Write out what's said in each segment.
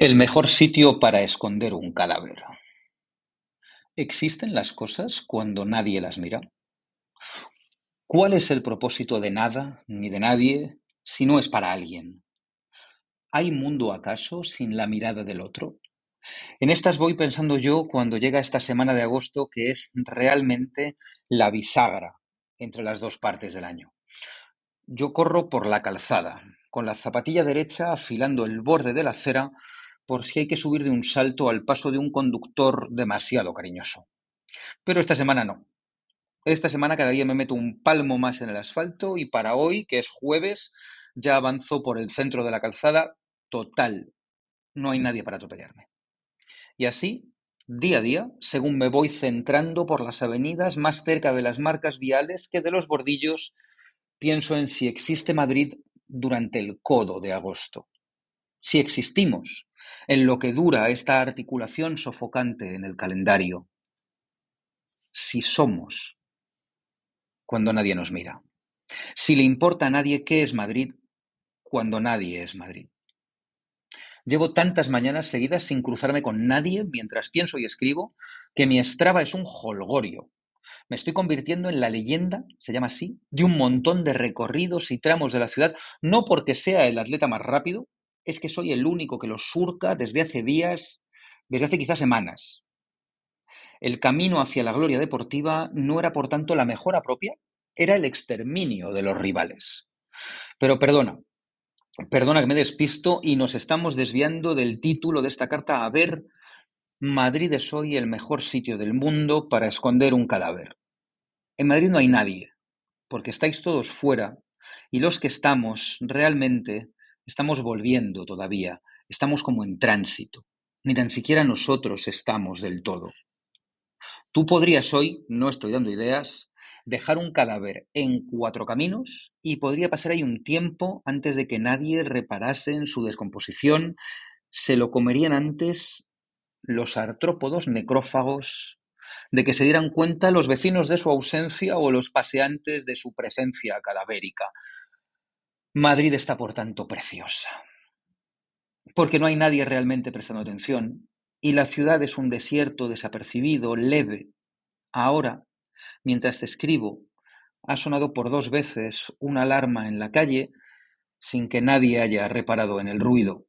El mejor sitio para esconder un cadáver. ¿Existen las cosas cuando nadie las mira? ¿Cuál es el propósito de nada ni de nadie si no es para alguien? ¿Hay mundo acaso sin la mirada del otro? En estas voy pensando yo cuando llega esta semana de agosto que es realmente la bisagra entre las dos partes del año. Yo corro por la calzada, con la zapatilla derecha afilando el borde de la acera por si hay que subir de un salto al paso de un conductor demasiado cariñoso. Pero esta semana no. Esta semana cada día me meto un palmo más en el asfalto y para hoy, que es jueves, ya avanzo por el centro de la calzada total. No hay nadie para atropellarme. Y así, día a día, según me voy centrando por las avenidas más cerca de las marcas viales que de los bordillos, pienso en si existe Madrid durante el codo de agosto. Si existimos, en lo que dura esta articulación sofocante en el calendario. Si somos, cuando nadie nos mira. Si le importa a nadie qué es Madrid, cuando nadie es Madrid. Llevo tantas mañanas seguidas sin cruzarme con nadie mientras pienso y escribo que mi estraba es un holgorio. Me estoy convirtiendo en la leyenda, se llama así, de un montón de recorridos y tramos de la ciudad, no porque sea el atleta más rápido, es que soy el único que lo surca desde hace días, desde hace quizás semanas. El camino hacia la gloria deportiva no era por tanto la mejora propia, era el exterminio de los rivales. Pero perdona, perdona que me despisto y nos estamos desviando del título de esta carta a ver, Madrid es hoy el mejor sitio del mundo para esconder un cadáver. En Madrid no hay nadie, porque estáis todos fuera y los que estamos realmente Estamos volviendo todavía, estamos como en tránsito, ni tan siquiera nosotros estamos del todo. Tú podrías hoy, no estoy dando ideas, dejar un cadáver en cuatro caminos y podría pasar ahí un tiempo antes de que nadie reparase en su descomposición. Se lo comerían antes los artrópodos necrófagos de que se dieran cuenta los vecinos de su ausencia o los paseantes de su presencia cadavérica. Madrid está por tanto preciosa, porque no hay nadie realmente prestando atención y la ciudad es un desierto desapercibido, leve. Ahora, mientras te escribo, ha sonado por dos veces una alarma en la calle sin que nadie haya reparado en el ruido.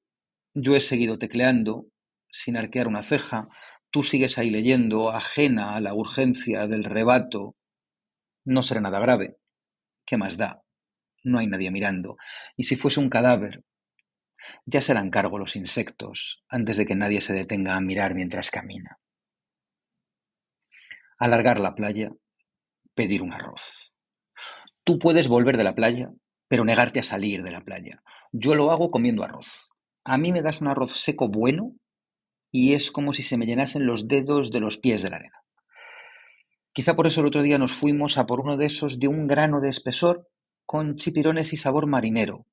Yo he seguido tecleando, sin arquear una ceja, tú sigues ahí leyendo, ajena a la urgencia del rebato. No será nada grave. ¿Qué más da? No hay nadie mirando. Y si fuese un cadáver, ya serán cargo los insectos antes de que nadie se detenga a mirar mientras camina. Alargar la playa, pedir un arroz. Tú puedes volver de la playa, pero negarte a salir de la playa. Yo lo hago comiendo arroz. A mí me das un arroz seco bueno y es como si se me llenasen los dedos de los pies de la arena. Quizá por eso el otro día nos fuimos a por uno de esos de un grano de espesor con chipirones y sabor marinero.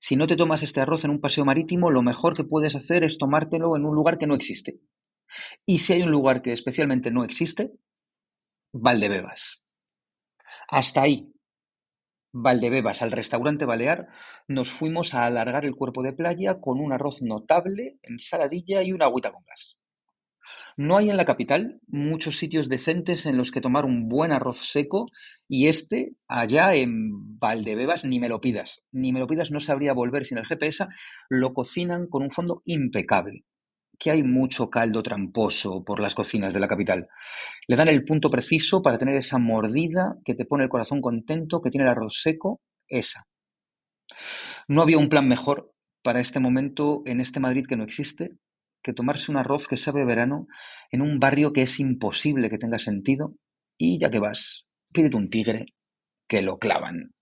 Si no te tomas este arroz en un paseo marítimo, lo mejor que puedes hacer es tomártelo en un lugar que no existe. Y si hay un lugar que especialmente no existe, Valdebebas. Hasta ahí, Valdebebas, al restaurante Balear, nos fuimos a alargar el cuerpo de playa con un arroz notable, ensaladilla y una agüita con gas. No hay en la capital muchos sitios decentes en los que tomar un buen arroz seco y este, allá en Valdebebas, ni me lo pidas. Ni me lo pidas, no sabría volver sin el GPS. Lo cocinan con un fondo impecable. Que hay mucho caldo tramposo por las cocinas de la capital. Le dan el punto preciso para tener esa mordida que te pone el corazón contento, que tiene el arroz seco, esa. No había un plan mejor para este momento en este Madrid que no existe, que tomarse un arroz que sabe verano en un barrio que es imposible que tenga sentido y ya que vas, pídete un tigre que lo clavan.